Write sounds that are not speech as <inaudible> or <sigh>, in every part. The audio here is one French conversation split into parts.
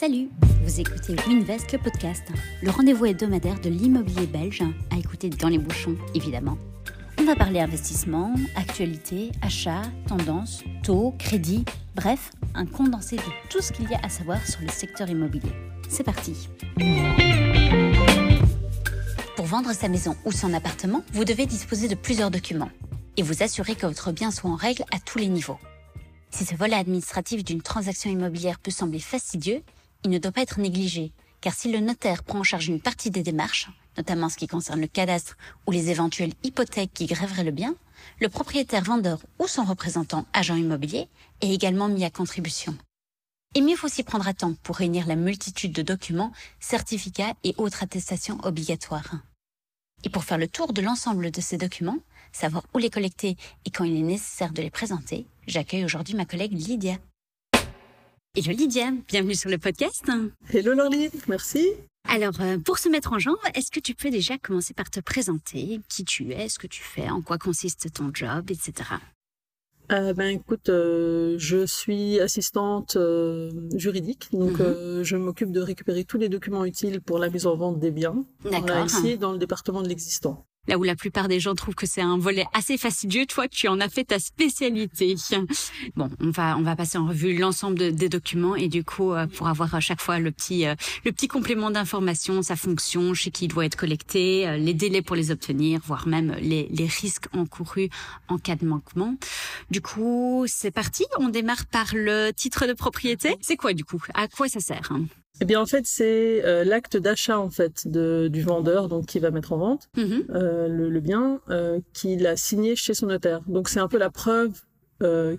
Salut, vous écoutez Winvest, le podcast, le rendez-vous hebdomadaire de l'immobilier belge, à écouter dans les bouchons, évidemment. On va parler investissement, actualité, achat, tendance, taux, crédit, bref, un condensé de tout ce qu'il y a à savoir sur le secteur immobilier. C'est parti Pour vendre sa maison ou son appartement, vous devez disposer de plusieurs documents et vous assurer que votre bien soit en règle à tous les niveaux. Si ce volet administratif d'une transaction immobilière peut sembler fastidieux, il ne doit pas être négligé, car si le notaire prend en charge une partie des démarches, notamment ce qui concerne le cadastre ou les éventuelles hypothèques qui grèveraient le bien, le propriétaire vendeur ou son représentant agent immobilier est également mis à contribution. Et mieux faut s'y prendre à temps pour réunir la multitude de documents, certificats et autres attestations obligatoires. Et pour faire le tour de l'ensemble de ces documents, savoir où les collecter et quand il est nécessaire de les présenter, j'accueille aujourd'hui ma collègue Lydia. Hello Lydia, bienvenue sur le podcast. Hello Laurie, merci. Alors, euh, pour se mettre en jambe, est-ce que tu peux déjà commencer par te présenter Qui tu es, ce que tu fais, en quoi consiste ton job, etc. Euh, ben écoute, euh, je suis assistante euh, juridique, donc Mhm. je m'occupe de récupérer tous les documents utiles pour la mise en vente des biens. D'accord. ici dans le département de l'existant. Là où la plupart des gens trouvent que c'est un volet assez fastidieux, toi, tu en as fait ta spécialité. Bon, on va on va passer en revue l'ensemble de- des documents et du coup, euh, pour avoir à chaque fois le petit euh, le petit complément d'information, sa fonction, chez qui il doit être collecté, euh, les délais pour les obtenir, voire même les les risques encourus en cas de manquement. Du coup, c'est parti. On démarre par le titre de propriété. C'est quoi du coup? À quoi ça sert hein? Eh bien en fait c'est euh, l'acte d'achat en fait de, du vendeur donc qui va mettre en vente Mhm. euh, le, le bien euh, qu'il a signé chez son notaire. Donc c'est un peu la preuve euh,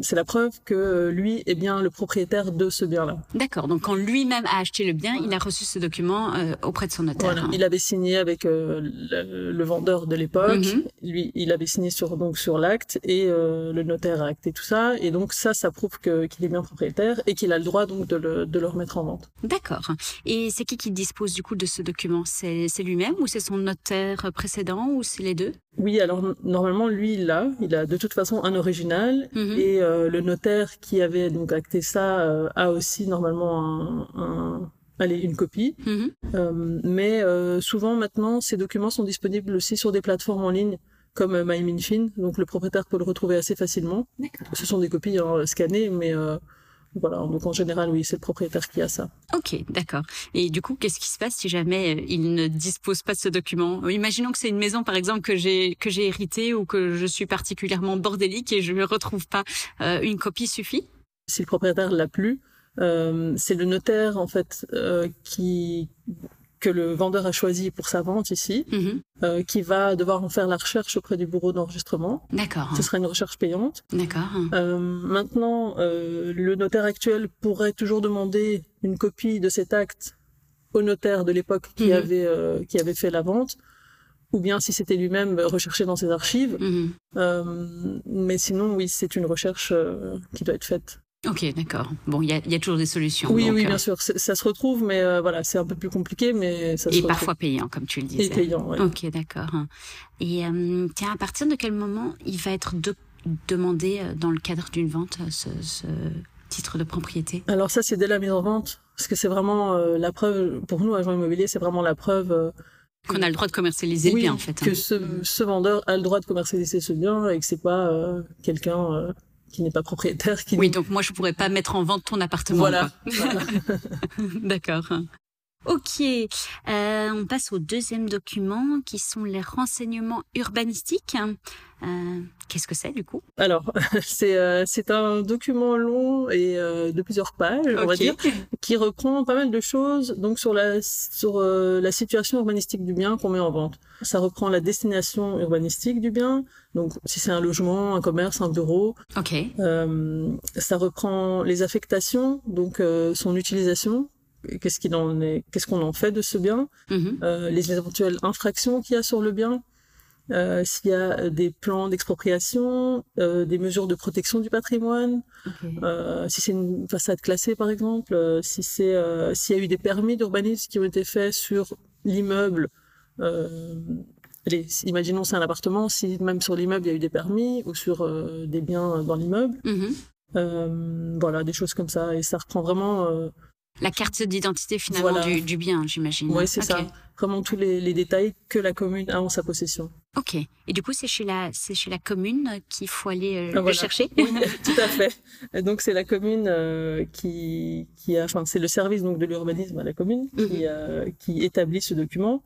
c'est la preuve que lui est bien le propriétaire de ce bien-là. D'accord. Donc quand lui-même a acheté le bien, il a reçu ce document euh, auprès de son notaire. Voilà. Il avait signé avec euh, le, le vendeur de l'époque. Mhm. Lui, il avait signé sur donc sur l'acte et le notaire a acté tout ça. Et donc ça, ça prouve qu'il est bien propriétaire et qu'il a le droit donc de le de le remettre en vente. D'accord. Et c'est qui qui dispose du coup de ce document? C'est lui-même ou c'est son notaire précédent ou c'est les deux? Oui, alors normalement lui il l'a. Il a de toute façon un original Mhm. et euh, le notaire qui avait donc acté ça euh, a aussi normalement un, un allez une copie. Mhm. Euh, mais souvent maintenant, ces documents sont disponibles aussi sur des plateformes en ligne comme MyMinFin, donc le propriétaire peut le retrouver assez facilement. Ce sont des copies hein, scannées, mais voilà. Donc en général, oui, c'est le propriétaire qui a ça. Ok, d'accord. Et du coup, qu'est-ce qui se passe si jamais euh, il ne dispose pas de ce document? Euh, Imaginons que c'est une maison, par exemple, que j'ai que j'ai héritée ou que je suis particulièrement bordélique et je ne retrouve pas. Euh, une copie suffit? Si le propriétaire l'a plus, euh, c'est le notaire en fait euh, qui que le vendeur a choisi pour sa vente ici, Mhm. euh, qui va devoir en faire la recherche auprès du bureau d'enregistrement. D'accord. Ce sera une recherche payante. D'accord. Euh, maintenant, euh, le notaire actuel pourrait toujours demander une copie de cet acte au notaire de l'époque qui Mhm. avait euh, qui avait fait la vente, ou bien si c'était lui-même recherché dans ses archives. Mhm. Euh, mais sinon, oui, c'est une recherche euh, qui doit être faite. Ok, d'accord. Bon, il y a, il y a toujours des solutions. oui, donc, oui, euh, bien sûr, ça se retrouve, mais euh, voilà, c'est un peu plus compliqué, mais ça se Et retrouve. parfois payant, comme tu le disais. Et payant, ouais. Ok, d'accord. Et euh, tiens, à partir de quel moment il va être de- demandé dans le cadre d'une vente ce, ce titre de propriété? Alors ça, c'est dès la mise en vente, parce que c'est vraiment la preuve, pour nous, agents immobiliers, c'est vraiment la preuve Qu'on a le droit de commercialiser oui, le bien, en fait. que hein. ce, ce vendeur a le droit de commercialiser ce bien et que c'est pas euh, quelqu'un euh, qui n'est pas propriétaire qui Oui, donc moi, je pourrais pas mettre en vente ton appartement. Voilà. <laughs> D'accord. Ok, euh, on passe au deuxième document qui sont les renseignements urbanistiques. Euh, Qu'est-ce que c'est du coup? Alors <laughs> c'est euh, un document long et euh, de plusieurs pages, on va dire, qui reprend pas mal de choses donc sur la sur euh, la situation urbanistique du bien qu'on met en vente. Ça reprend la destination urbanistique du bien, donc si c'est un logement, un commerce, un bureau, Ok. Euh, ça reprend les affectations, donc euh, son utilisation, qu'est-ce qu'il en est, qu'est-ce qu'on en fait de ce bien, Mhm. euh, les éventuelles infractions qu'il y a sur le bien, euh, s'il y a des plans d'expropriation, euh, des mesures de protection du patrimoine, euh, si c'est une façade classée par exemple, si c'est s'il y a eu des permis d'urbanisme qui ont été faits sur l'immeuble. Allez, imaginons c'est un appartement, si même sur l'immeuble il y a eu des permis ou sur des biens dans l'immeuble. Mhm. Voilà, des choses comme ça. Et ça reprend vraiment La carte d'identité finalement du, bien, j'imagine. Oui, c'est ça. Vraiment tous les, détails que la commune a en sa possession. Ok. Et du coup, c'est chez la, c'est chez la commune qu'il faut aller euh, ah, le chercher? <laughs> tout à fait. donc c'est la commune euh, qui, qui a, enfin c'est le service donc de l'urbanisme à la commune qui, mhm. euh, qui établit ce document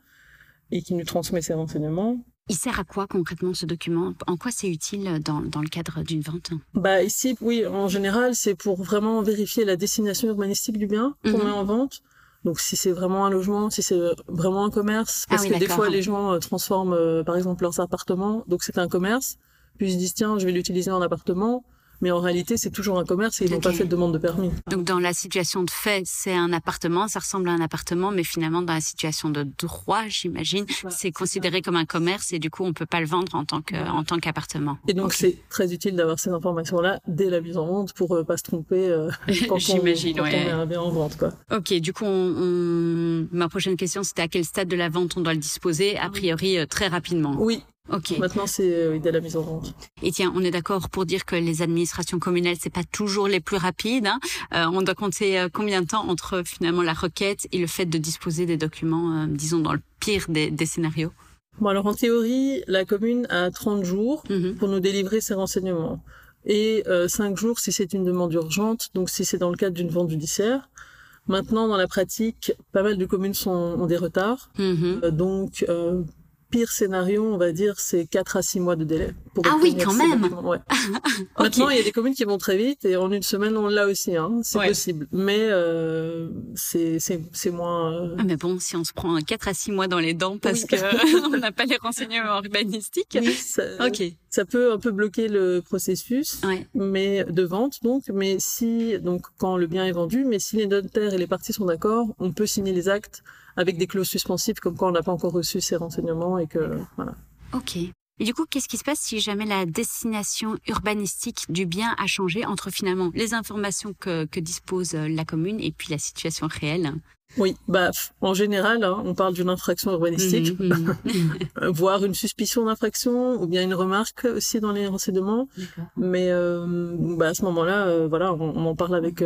et qui nous transmet ces renseignements. Il sert à quoi concrètement ce document? En quoi c'est utile dans, dans le cadre d'une vente? Bah ici, oui, en général, c'est pour vraiment vérifier la destination urbanistique du bien qu'on mhm. met en vente. Donc si c'est vraiment un logement, si c'est vraiment un commerce, ah parce que des fois les gens euh, transforment euh, par exemple leurs appartements, donc c'est un commerce, puis ils se disent tiens je vais l'utiliser en appartement, mais en réalité, c'est toujours un commerce et ils n'ont pas fait de demande de permis. Donc, dans la situation de fait, c'est un appartement, ça ressemble à un appartement, mais finalement, dans la situation de droit, j'imagine, c'est considéré comme un commerce et du coup, on peut pas le vendre en tant que, en tant qu'appartement. Et donc, c'est très utile d'avoir ces informations-là dès la mise en vente pour euh, pas se tromper euh, <laughs> quand, on, quand ouais. on un bien en vente, quoi. Ok, du coup, on, ma prochaine question, c'était à quel stade de la vente on doit le disposer, a priori, euh, très rapidement. Oui, Ok. Maintenant, c'est euh, dès la mise en vente. Et tiens, on est d'accord pour dire que les administrations communales, c'est pas toujours les plus rapides. Hein. Euh, on doit compter euh, combien de temps entre finalement la requête et le fait de disposer des documents, disons dans le pire des, scénarios? Bon, alors en théorie, la commune a 30 jours mhm. pour nous délivrer ses renseignements et euh, 5 jours si c'est une demande urgente, donc si c'est dans le cadre d'une vente judiciaire. Maintenant, dans la pratique, pas mal de communes sont, ont des retards. Mhm. donc, pire scénario, on va dire, c'est 4 à 6 mois de délai. Pour ah oui, quand même. Ouais. <laughs> Maintenant, il y a des communes qui vont très vite et en une semaine, on l'a aussi. Hein. C'est possible. Mais euh, c'est moins... Euh... Ah mais bon, si on se prend 4 à 6 mois dans les dents parce que <laughs> on n'a pas les renseignements urbanistiques. Oui, ça, ok. ça peut un peu bloquer le processus mais de vente. Donc, mais si donc quand le bien est vendu, mais si les notaires et les parties sont d'accord, on peut signer les actes avec des clauses suspensives comme quoi on n'a pas encore reçu ces renseignements et que voilà. Ok. Et du coup, qu'est-ce qui se passe si jamais la destination urbanistique du bien a changé entre finalement les informations que, que dispose euh, la commune et puis la situation réelle? Oui, bah en général, hein, on parle d'une infraction urbanistique, mmh, mmh. <laughs> voire une suspicion d'infraction, ou bien une remarque aussi dans les renseignements. Mais euh, bah, à ce moment-là, euh, voilà, on, en parle avec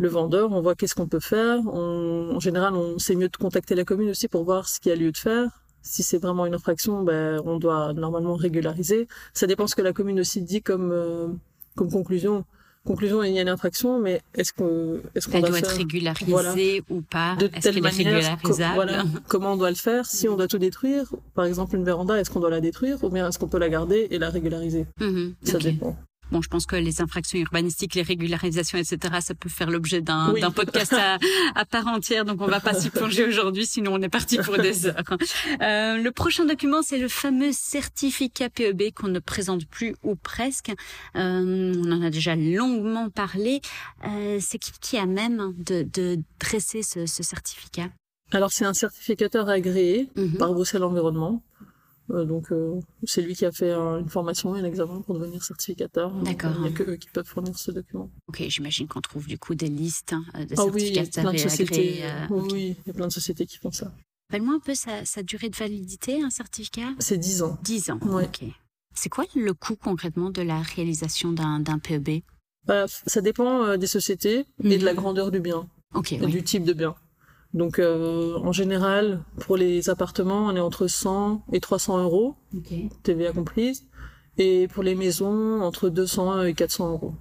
le vendeur, on voit qu'est-ce qu'on peut faire. en général, on sait mieux de contacter la commune aussi pour voir ce qu'il y a lieu de faire. Si c'est vraiment une infraction, ben, on doit normalement régulariser. Ça dépend ce que la commune aussi dit comme, euh, comme conclusion. Conclusion, il y a une infraction, mais est-ce que est-ce qu'on doit, être régularisée ou pas? De telle manière, voilà, comment on doit le faire? Si on doit tout détruire, par exemple une véranda, est-ce qu'on doit la détruire ou bien est-ce qu'on peut la garder et la régulariser? Mhm. Ça dépend. Bon, je pense que les infractions urbanistiques, les régularisations, etc., ça peut faire l'objet d'un podcast à, à, part entière. Donc, on va pas s'y <laughs> plonger aujourd'hui, sinon on est parti pour des <laughs> heures. Euh, le prochain document, c'est le fameux certificat PEB qu'on ne présente plus ou presque. Euh, on en a déjà longuement parlé. Euh, c'est qui, qui a même de, de dresser ce, ce certificat? Alors c'est un certificateur agréé mhm. par Bruxelles Environnement. Euh, donc euh, c'est lui qui a fait une formation et un examen pour devenir certificateur. D'accord. Il n'y a que eux qui peuvent fournir ce document. Ok, j'imagine qu'on trouve du coup des listes hein, de ah certificateurs oui, il y a plein de sociétés. Euh, oui, il y a plein de sociétés qui font ça. Rappelle-moi un peu sa, sa, durée de validité, un certificat? C'est 10 ans. 10 ans, ok. C'est quoi le coût concrètement de la réalisation d'un PEB bah, Ça dépend des sociétés et de la mhm. grandeur du bien. Ok. Et du type de bien. Donc euh, en général, pour les appartements, on est entre 100 et 300 euros, TVA comprise, et pour les maisons, entre 200 et 400 euros.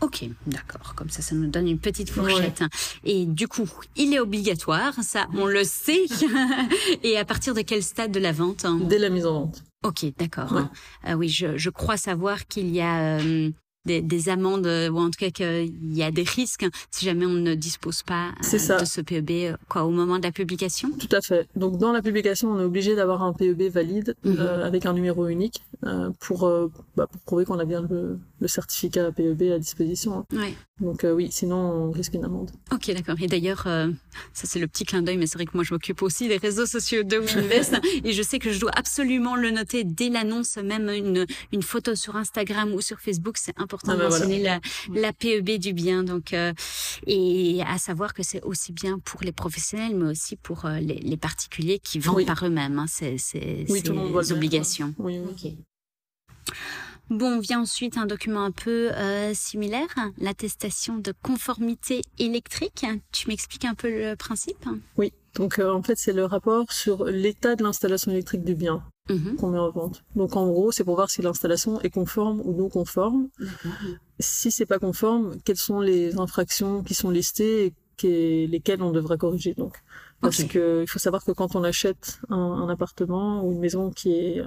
Ok, d'accord. Comme ça, ça nous donne une petite fourchette. Et du coup, il est obligatoire, ça, on le sait. <laughs> et à partir de quel stade de la vente Dès la mise en vente. Ok, d'accord. Euh, oui, je, je, crois savoir qu'il y a euh, des, des, amendes ou en tout cas qu'il y a des risques si jamais on ne dispose pas euh, de ce PEB euh, quoi au moment de la publication Tout à fait. Donc dans la publication, on est obligé d'avoir un PEB valide mhm. euh, avec un numéro unique euh, pour, bah, pour prouver qu'on a bien le, le, certificat PEB à disposition. Hein. Ouais. Donc oui, sinon on risque une amende. Ok, d'accord. Et d'ailleurs, ça c'est le petit clin d'œil, mais c'est vrai que moi je m'occupe aussi des réseaux sociaux de Winvest <laughs> et je sais que je dois absolument le noter dès l'annonce, même une, une photo sur Instagram ou sur Facebook, c'est important ah de bah mentionner la, la, PEB du bien. Donc, euh, et à savoir que c'est aussi bien pour les professionnels, mais aussi pour euh, les, les, particuliers qui vendent par eux-mêmes. Hein, c'est oui, ces obligations. Oui, oui. Bon, vient ensuite un document un peu euh, similaire, l'attestation de conformité électrique. Tu m'expliques un peu le principe? Oui, donc euh, en fait c'est le rapport sur l'état de l'installation électrique du bien Mhm. qu'on met en vente. Donc en gros c'est pour voir si l'installation est conforme ou non conforme. Si c'est pas conforme, quelles sont les infractions qui sont listées et que- lesquelles on devrait corriger. Donc? Parce Ok. que il faut savoir que quand on achète un, un appartement ou une maison qui est euh,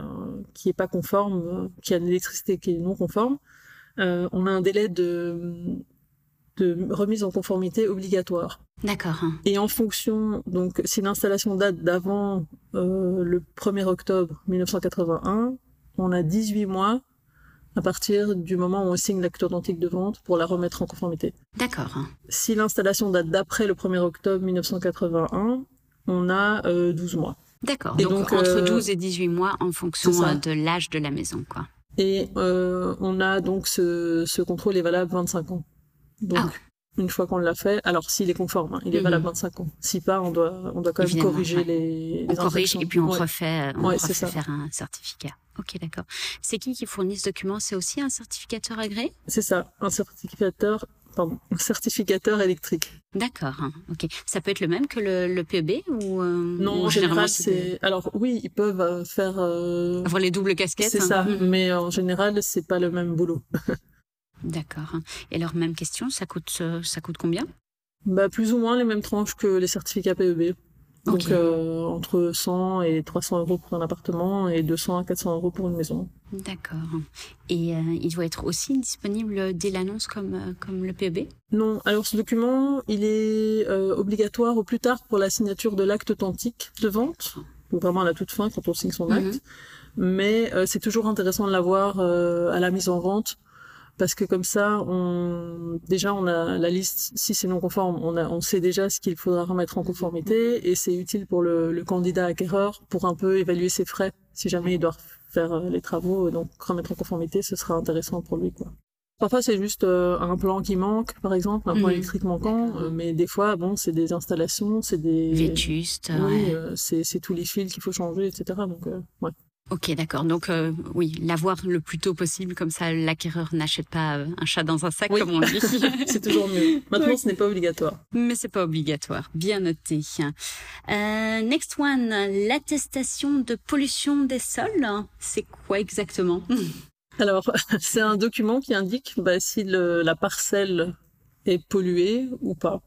qui est pas conforme, euh, qui a une électricité qui est non conforme, euh, on a un délai de de remise en conformité obligatoire. D'accord. Et en fonction, donc, si l'installation date d'avant euh, le 1er octobre 1981, on a 18 mois à partir du moment où on signe l'acte authentique de vente pour la remettre en conformité. D'accord. Si l'installation date d'après le 1er octobre 1981, on a euh, 12 mois. D'accord. Et Donc, donc, entre euh, 12 et 18 mois en fonction euh, de l'âge de la maison, quoi. Et euh, on a donc ce, ce contrôle est valable 25 ans. Donc, Ah une fois qu'on l'a fait, alors s'il est conforme, hein, il est Mhm. valable 25 ans. Si pas, on doit, on doit quand même Évidemment, corriger ouais. les, On les corrige infractions. et puis on Ouais. refait, on Ouais, refait faire un certificat. Ok, d'accord. C'est qui qui fournit ce document? C'est aussi un certificateur agréé? C'est ça, un certificateur, pardon, un certificateur électrique. D'accord. hein, Ok. Ça peut être le même que le, le PEB ou euh, Non, ou en général, c'est. Alors oui, ils peuvent euh, faire. euh, avoir les doubles casquettes. C'est hein. ça, Mhm. mais en général, c'est pas le même boulot. <laughs> D'accord. Et alors même question, ça coûte euh, ça coûte combien? Bah plus ou moins les mêmes tranches que les certificats PEB. Donc euh, entre 100 et 300 euros pour un appartement et 200 à 400 euros pour une maison. D'accord. Et euh, il doit être aussi disponible dès l'annonce comme euh, comme le PEB Non, alors ce document, il est euh, obligatoire au plus tard pour la signature de l'acte authentique de vente, donc vraiment à la toute fin quand on signe son Mhm. acte. Mais euh, c'est toujours intéressant de l'avoir euh, à la mise en vente parce que comme ça, on déjà on a la liste. Si c'est non conforme, on a, on sait déjà ce qu'il faudra remettre en conformité et c'est utile pour le, le candidat acquéreur pour un peu évaluer ses frais si jamais il doit faire euh, les travaux. Donc remettre en conformité, ce sera intéressant pour lui quoi. Parfois, c'est juste euh, un plan qui manque, par exemple, un plan Mhm. électrique manquant. Euh, mais des fois, bon, c'est des installations, c'est des... Vétuste. Oui, ouais. euh, c'est c'est tous les fils qu'il faut changer, etc. Donc, euh, ouais. Ok, d'accord. Donc euh, oui, l'avoir le plus tôt possible, comme ça l'acquéreur n'achète pas euh, un chat dans un sac, Oui. comme on dit. <laughs> c'est toujours mieux. <laughs> Maintenant, Oui. ce n'est pas obligatoire. Mais c'est pas obligatoire. Bien noté. Euh, next one, l'attestation de pollution des sols. C'est quoi exactement <laughs> Alors, c'est un document qui indique bah, si le, la parcelle est polluée ou pas.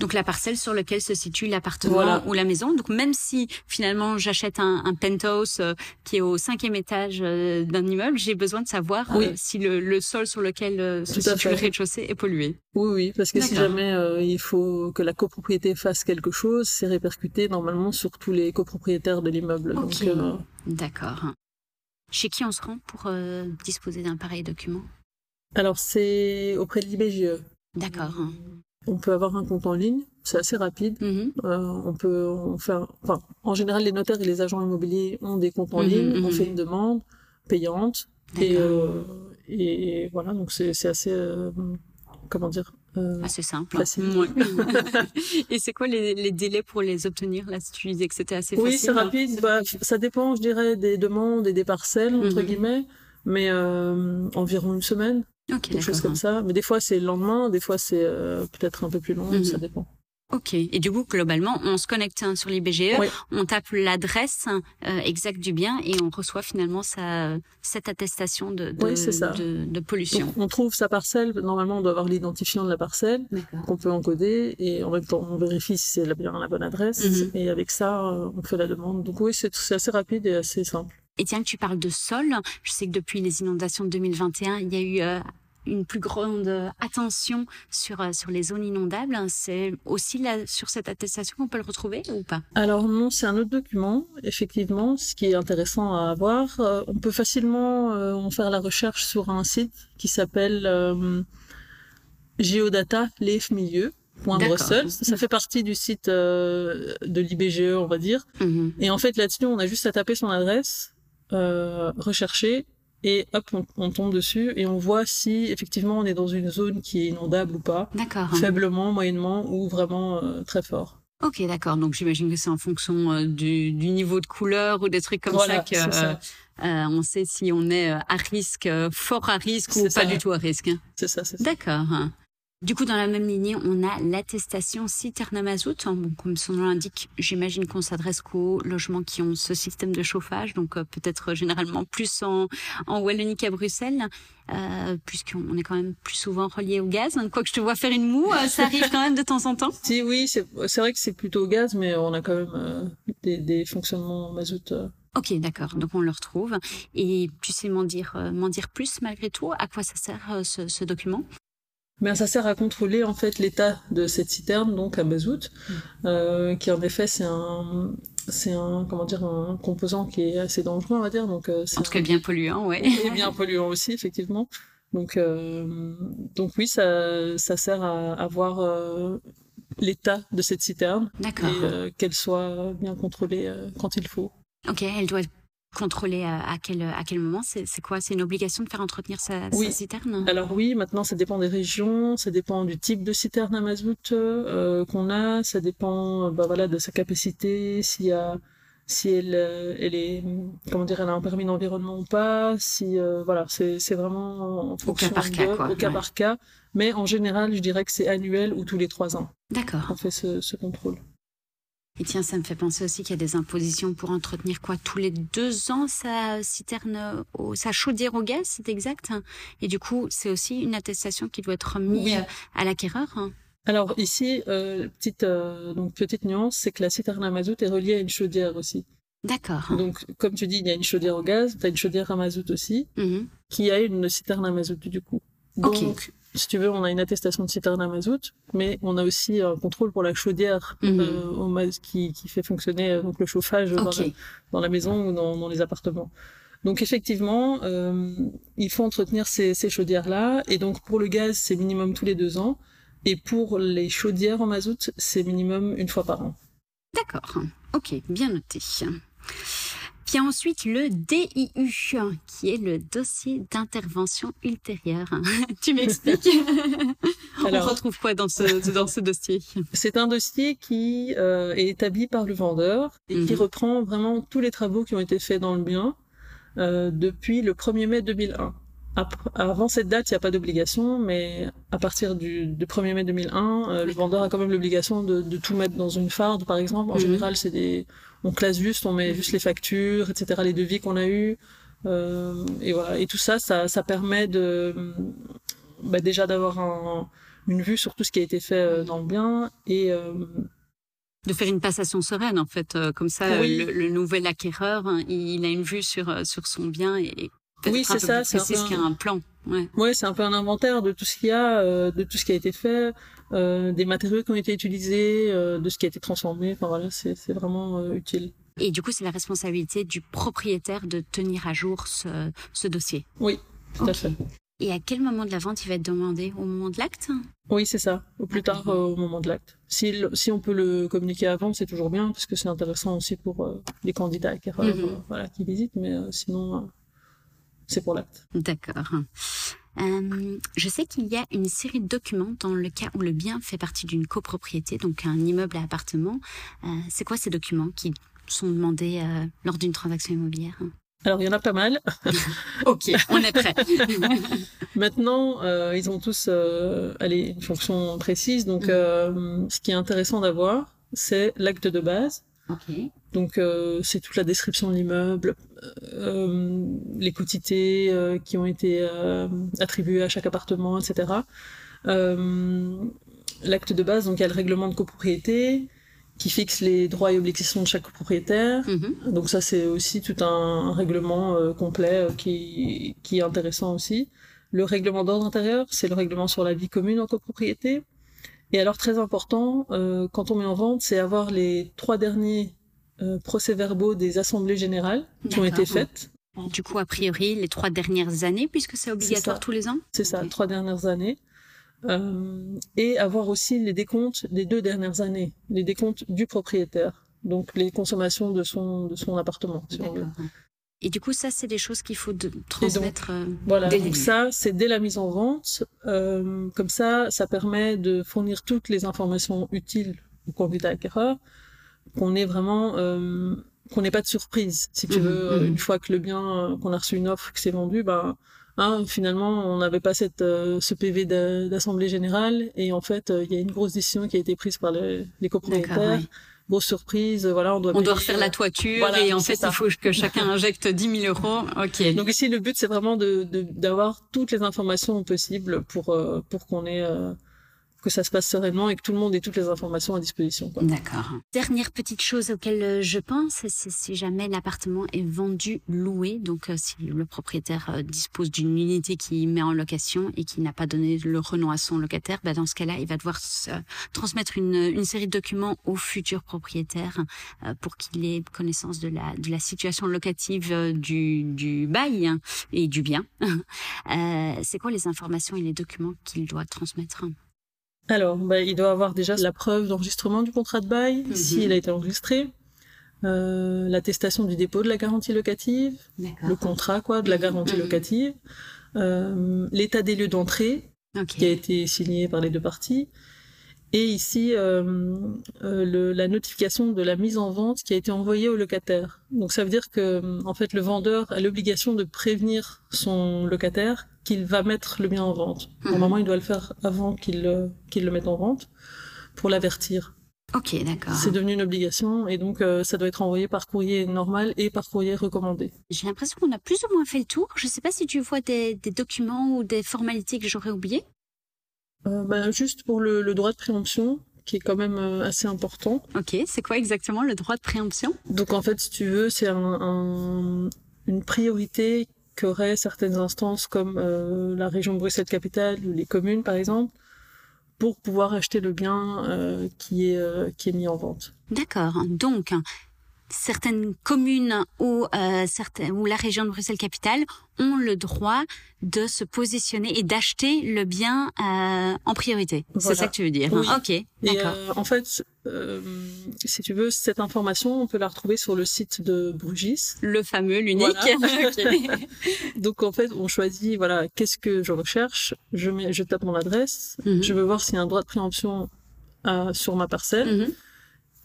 Donc la parcelle sur laquelle se situe l'appartement Voilà. ou la maison. Donc même si finalement j'achète un, un penthouse euh, qui est au cinquième étage euh, d'un immeuble, j'ai besoin de savoir Oui. euh, si le, le sol sur lequel se situe le rez-de-chaussée est pollué. Oui, oui, parce que si jamais il faut que la copropriété fasse quelque chose, c'est répercuté normalement sur tous les copropriétaires de l'immeuble. Ok. Donc, euh, D'accord. Chez qui on se rend pour disposer d'un pareil document? Alors, c'est auprès de l'IBGE. D'accord. On peut avoir un compte en ligne, c'est assez rapide. Mhm. Euh, on peut on fait un- enfin en général les notaires et les agents immobiliers ont des comptes en Mhm, ligne on mhm. fait une demande payante et euh, et voilà donc c'est assez euh, comment dire euh, Assez simple. Ouais. <laughs> Et c'est quoi les, les délais pour les obtenir Là, si tu disais que c'était assez oui facile. c'est rapide bah, ça dépend je dirais des demandes et des parcelles entre guillemets mais euh, environ une semaine Ok, quelque chose comme ça mais des fois c'est le lendemain des fois c'est euh, peut-être un peu plus long Mhm. ça dépend Ok. Et du coup, globalement, on se connecte hein, sur les BGE, Oui. on tape l'adresse euh, exacte du bien et on reçoit finalement sa, cette attestation de, de, Oui, de, de pollution. donc on trouve sa parcelle normalement on doit avoir l'identifiant de la parcelle qu'on peut encoder et en même temps on vérifie si c'est la- bien la bonne adresse Mhm. et avec ça euh, on fait la demande donc oui c'est assez rapide et assez simple Et tiens, que tu parles de sol, je sais que depuis les inondations de 2021, il y a eu euh, une plus grande attention sur euh, sur les zones inondables. C'est aussi là sur cette attestation qu'on peut le retrouver ou pas? Alors non c'est un autre document effectivement ce qui est intéressant à avoir euh, on peut facilement euh, en faire la recherche sur un site qui s'appelle euh, Geodata Leaf Milieu. Bruxelles. Ça fait partie du site de l'IBGE, on va dire. Mhm. Et en fait, là-dessus, on a juste à taper son adresse, euh, rechercher, et hop, on, on tombe dessus et on voit si effectivement on est dans une zone qui est inondable ou pas, D'accord. faiblement, moyennement ou vraiment euh, très fort. Ok, d'accord. Donc j'imagine que c'est en fonction euh, du, du, niveau de couleur ou des trucs comme ça que euh, euh, on sait si on est à risque, fort à risque ou pas du tout à risque. C'est ça, c'est ça. D'accord. Du coup, dans la même lignée, on a l'attestation citerne mazout. Bon, comme son nom l'indique, j'imagine qu'on s'adresse qu'aux logements qui ont ce système de chauffage, donc euh, peut-être généralement plus en, en Wallonie qu'à Bruxelles, euh, puisqu'on est quand même plus souvent relié au gaz. Quoi que je te vois faire une moue, euh, ça arrive quand même de temps en temps. Si, oui, c'est vrai que c'est plutôt au gaz, mais on a quand même euh, des, des, fonctionnements mazout. Ok, d'accord. Donc on le retrouve. Et tu sais m'en dire, m'en dire plus malgré tout? À quoi ça sert ce, ce document? Mais ça sert à contrôler en fait l'état de cette citerne, donc à mazout, mm. euh, qui en effet c'est un c'est un comment dire un composant qui est assez dangereux on va dire donc euh, en tout cas bien polluant ouais. Et bien polluant aussi effectivement. Donc euh, donc oui ça ça sert à, à voir euh, l'état de cette citerne. Et euh, qu'elle soit bien contrôlée euh, quand il faut. Ok elle doit contrôler à, quel à quel moment c'est quoi? C'est une obligation de faire entretenir sa, citerne? Alors oui maintenant ça dépend des régions ça dépend du type de citerne à mazout euh, qu'on a ça dépend bah voilà de sa capacité s'il y a si elle elle est comment dire elle a un permis d'environnement ou pas si euh, voilà c'est vraiment en fonction au cas par cas au cas par cas. Mais en général je dirais que c'est annuel ou tous les trois ans d'accord. on fait ce, ce contrôle et tiens, ça me fait penser aussi qu'il y a des impositions pour entretenir quoi tous les deux ans sa citerne, sa chaudière au gaz, c'est exact. Et du coup, c'est aussi une attestation qui doit être mise à l'acquéreur. Hein. Alors ici, euh, petite euh, donc petite nuance, c'est que la citerne à mazout est reliée à une chaudière aussi. D'accord. Donc, comme tu dis, il y a une chaudière au gaz, tu as une chaudière à mazout aussi, mm-hmm. qui a une citerne à mazout du coup. Donc, si tu veux, on a une attestation de citerne à mazout, mais on a aussi un contrôle pour la chaudière mhm. euh, au qui, qui fait fonctionner euh, donc le chauffage dans, la, dans, la, maison ou dans, dans les appartements. Donc effectivement, euh, il faut entretenir ces, ces chaudières-là, et donc pour le gaz, c'est minimum tous les deux ans, et pour les chaudières en mazout, c'est minimum une fois par an. D'accord, ok, bien noté. Puis ensuite le DIU, qui est le dossier d'intervention ultérieure. <laughs> tu m'expliques <laughs> On retrouve quoi dans ce, dans ce dossier? C'est un dossier qui euh, est établi par le vendeur et qui mhm. reprend vraiment tous les travaux qui ont été faits dans le bien euh, depuis le 1er mai 2001 avant cette date, il n'y a pas d'obligation, mais à partir du, 1er mai 2001, euh, le vendeur a quand même l'obligation de, tout mettre dans une farde, par exemple. En mhm. général, c'est des, on classe juste, on met juste les factures, etc., les devis qu'on a eus, euh, et voilà. Et tout ça, ça, ça permet de, bah, déjà d'avoir une vue sur tout ce qui a été fait euh, dans le bien et de faire une passation sereine en fait comme ça le, nouvel acquéreur hein, il a une vue sur sur son bien et oui, c'est ça. C'est ce qu'il y a un plan. Ouais, ouais c'est un peu un inventaire de tout ce qu'il y a, euh, de tout ce qui a été fait, euh, des matériaux qui ont été utilisés, euh, de ce qui a été transformé. Enfin voilà, c'est vraiment utile. Et du coup, c'est la responsabilité du propriétaire de tenir à jour ce, ce dossier. Oui, tout à fait. Et à quel moment de la vente il va être demandé? Au moment de l'acte? Oui, c'est ça. Au plus tard, au moment de l'acte. Si, si on peut le communiquer avant, c'est toujours bien, parce que c'est intéressant aussi pour les candidats acquéreurs mm-hmm. voilà, qui visitent. Mais sinon, c'est pour l'acte. D'accord. Euh, je sais qu'il y a une série de documents dans le cas où le bien fait partie d'une copropriété, donc un immeuble à appartement. Euh, c'est quoi ces documents qui sont demandés euh, lors d'une transaction immobilière? Alors, il y en a pas mal. <laughs> ok, on est prêt. <laughs> Maintenant, euh, ils ont tous euh, allez, une fonction précise. Donc, mm. euh, ce qui est intéressant d'avoir, c'est l'acte de base. Okay. Donc euh, c'est toute la description de l'immeuble, euh, les quotités euh, qui ont été euh, attribuées à chaque appartement, etc. Euh, l'acte de base, donc il y a le règlement de copropriété qui fixe les droits et obligations de chaque copropriétaire. Mhm. Donc ça c'est aussi tout un, règlement complet qui, qui est intéressant aussi. Le règlement d'ordre intérieur, c'est le règlement sur la vie commune en copropriété. Et alors très important, quand on met en vente, c'est avoir les trois derniers euh, procès-verbaux des assemblées générales qui ont été faites. Du coup, a priori, les trois dernières années, puisque c'est obligatoire tous les ans C'est ça, trois dernières années. Euh, et avoir aussi les décomptes des deux dernières années, les décomptes du propriétaire, donc les consommations de son, de son appartement, si on veut. Et du coup, ça, c'est des choses qu'il faut de transmettre. Euh, voilà, donc ça, c'est dès la mise en vente. Euh, comme ça, ça permet de fournir toutes les informations utiles au candidat acquéreur, qu'on ait vraiment euh, qu'on n'ait pas de surprise. Si tu Mhm, veux, mhm. une fois que le bien, euh, qu'on a reçu une offre, que c'est vendu, ben hein, finalement, on n'avait pas cette, euh, ce PV d'a- d'assemblée générale, et en fait, euh, il y a une grosse décision qui a été prise par les, les copropriétaires. Grosse surprise, euh, voilà, on doit. On doit refaire euh, la toiture voilà, et en fait, ça. il faut que chacun <laughs> injecte 10 000 euros. Ok. Donc ici, le but, c'est vraiment de de- d'avoir toutes les informations possibles pour euh, pour qu'on ait euh, que ça se passe sereinement et que tout le monde ait toutes les informations à disposition. D'accord. Dernière petite chose auquel euh, je pense, c'est si jamais l'appartement est vendu, loué, donc euh, si le propriétaire euh, dispose d'une unité qui met en location et qui n'a pas donné le renom à son locataire, bah dans ce cas-là, il va devoir se- transmettre une, une série de documents au futur propriétaire euh, pour qu'il ait connaissance de la, de la situation locative euh, du, du bail et du bien. <laughs> Euh, c'est quoi les informations et les documents qu'il doit transmettre? Alors, bah, il doit avoir déjà la preuve d'enregistrement du contrat de bail, Mhm. s'il a été enregistré, euh, l'attestation du dépôt de la garantie locative, le contrat quoi de la garantie Mhm. locative, euh, l'état des lieux d'entrée qui a été signé par les deux parties, et ici euh, euh, le- la notification de la mise en vente qui a été envoyée au locataire. Donc ça veut dire que en fait le vendeur a l'obligation de prévenir son locataire qu'il va mettre le bien en vente. Mhm. Normalement, il doit le faire avant qu'il euh, qu'il le mette en vente pour l'avertir. Ok, d'accord. C'est devenu une obligation et donc euh, ça doit être envoyé par courrier normal et par courrier recommandé. J'ai l'impression qu'on a plus ou moins fait le tour. Je sais pas si tu vois des, des documents ou des formalités que j'aurais oubliées. Euh, bah, juste pour le, le droit de préemption qui est quand même euh, assez important. Ok, c'est quoi exactement le droit de préemption? Donc en fait, si tu veux, c'est un, un- une priorité qu'auraient certaines instances comme euh, la région Bruxelles-Capitale ou les communes par exemple pour pouvoir acheter le bien euh, qui est euh, qui est mis en vente. D'accord. Donc, certaines communes ou euh, certaines ou la région de Bruxelles-Capitale ont le droit de se positionner et d'acheter le bien euh, en priorité. C'est ça que tu veux dire Oui. Ok, Et d'accord. euh, en fait, euh, si tu veux, cette information, on peut la retrouver sur le site de Brugis. Le fameux, l'unique. Voilà. <laughs> <laughs> Donc en fait, on choisit voilà, qu'est-ce que je recherche, je mets je tape mon adresse, Mhm. je veux voir s'il y a un droit de préemption euh, sur ma parcelle. Mhm.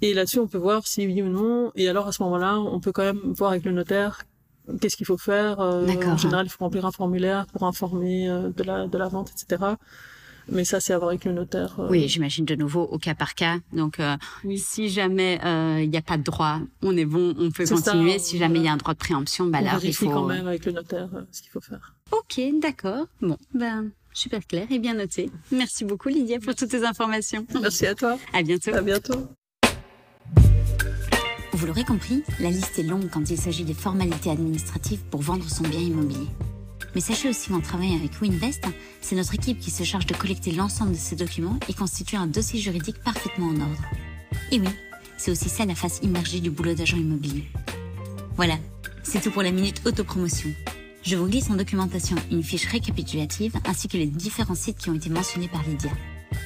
Et là-dessus, on peut voir si oui ou non. Et alors, à ce moment-là, on peut quand même voir avec le notaire qu'est-ce qu'il faut faire. Euh, en général, il faut remplir un formulaire pour informer euh, de, la, de la vente, etc. Mais ça, c'est à voir avec le notaire. euh. Oui, j'imagine de nouveau au cas par cas. Donc, euh, Oui. si jamais euh, il n'y a pas de droit, on est bon, on peut ça, continuer. si jamais il y a un droit de préemption, bah on là, il faut. quand même avec le notaire euh, ce qu'il faut faire. Ok, d'accord. Bon, ben super clair et bien noté. Merci beaucoup Lydia pour toutes tes informations. Merci à toi. À bientôt. À bientôt. Vous l'aurez compris, la liste est longue quand il s'agit des formalités administratives pour vendre son bien immobilier. Mais sachez aussi qu'en travaillant avec Winvest, c'est notre équipe qui se charge de collecter l'ensemble de ces documents et constituer un dossier juridique parfaitement en ordre. Et oui, c'est aussi ça la face immergée du boulot d'agent immobilier. Voilà, c'est tout pour la minute autopromotion. Je vous glisse en documentation une fiche récapitulative ainsi que les différents sites qui ont été mentionnés par Lydia.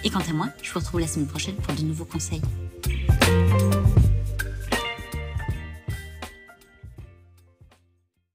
Et quant à moi, je vous retrouve la semaine prochaine pour de nouveaux conseils.